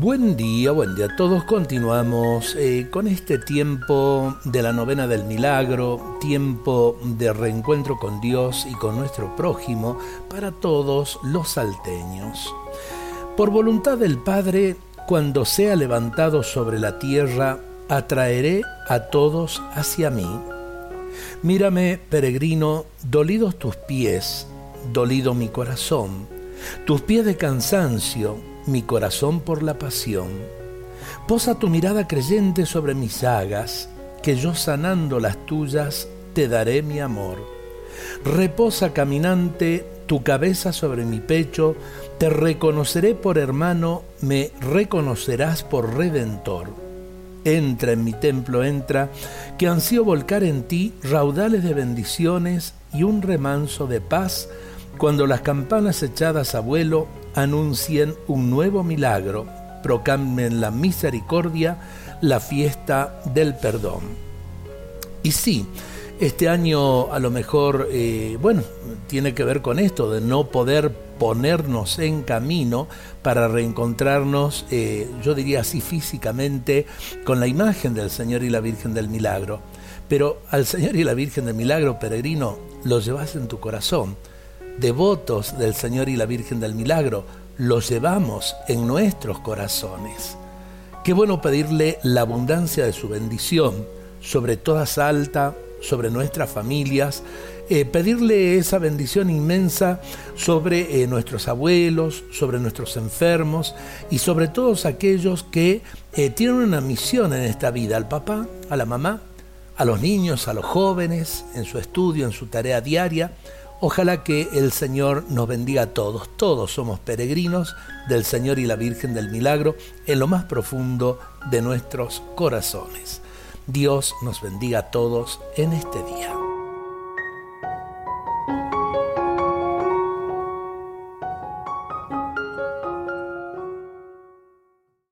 Buen día, buen día a todos. Continuamos eh, con este tiempo de la novena del milagro, tiempo de reencuentro con Dios y con nuestro prójimo para todos los salteños. Por voluntad del Padre, cuando sea levantado sobre la tierra, atraeré a todos hacia mí. Mírame, peregrino, dolidos tus pies, dolido mi corazón, tus pies de cansancio, mi corazón por la pasión. Posa tu mirada creyente sobre mis llagas, que yo sanando las tuyas te daré mi amor. Reposa caminante tu cabeza sobre mi pecho, te reconoceré por hermano, me reconocerás por redentor. Entra en mi templo, entra, que ansío volcar en ti raudales de bendiciones y un remanso de paz, cuando las campanas echadas a vuelo anuncien un nuevo milagro, proclamen la misericordia, la fiesta del perdón. Y sí, este año a lo mejor, eh, bueno, tiene que ver con esto, de no poder ponernos en camino para reencontrarnos, eh, yo diría así físicamente, con la imagen del Señor y la Virgen del Milagro. Pero al Señor y la Virgen del Milagro, peregrino, lo llevas en tu corazón devotos del Señor y la Virgen del Milagro, los llevamos en nuestros corazones. Qué bueno pedirle la abundancia de su bendición sobre toda Salta, sobre nuestras familias, eh, pedirle esa bendición inmensa sobre eh, nuestros abuelos, sobre nuestros enfermos y sobre todos aquellos que eh, tienen una misión en esta vida, al papá, a la mamá, a los niños, a los jóvenes, en su estudio, en su tarea diaria, Ojalá que el Señor nos bendiga a todos. Todos somos peregrinos del Señor y la Virgen del Milagro en lo más profundo de nuestros corazones. Dios nos bendiga a todos en este día.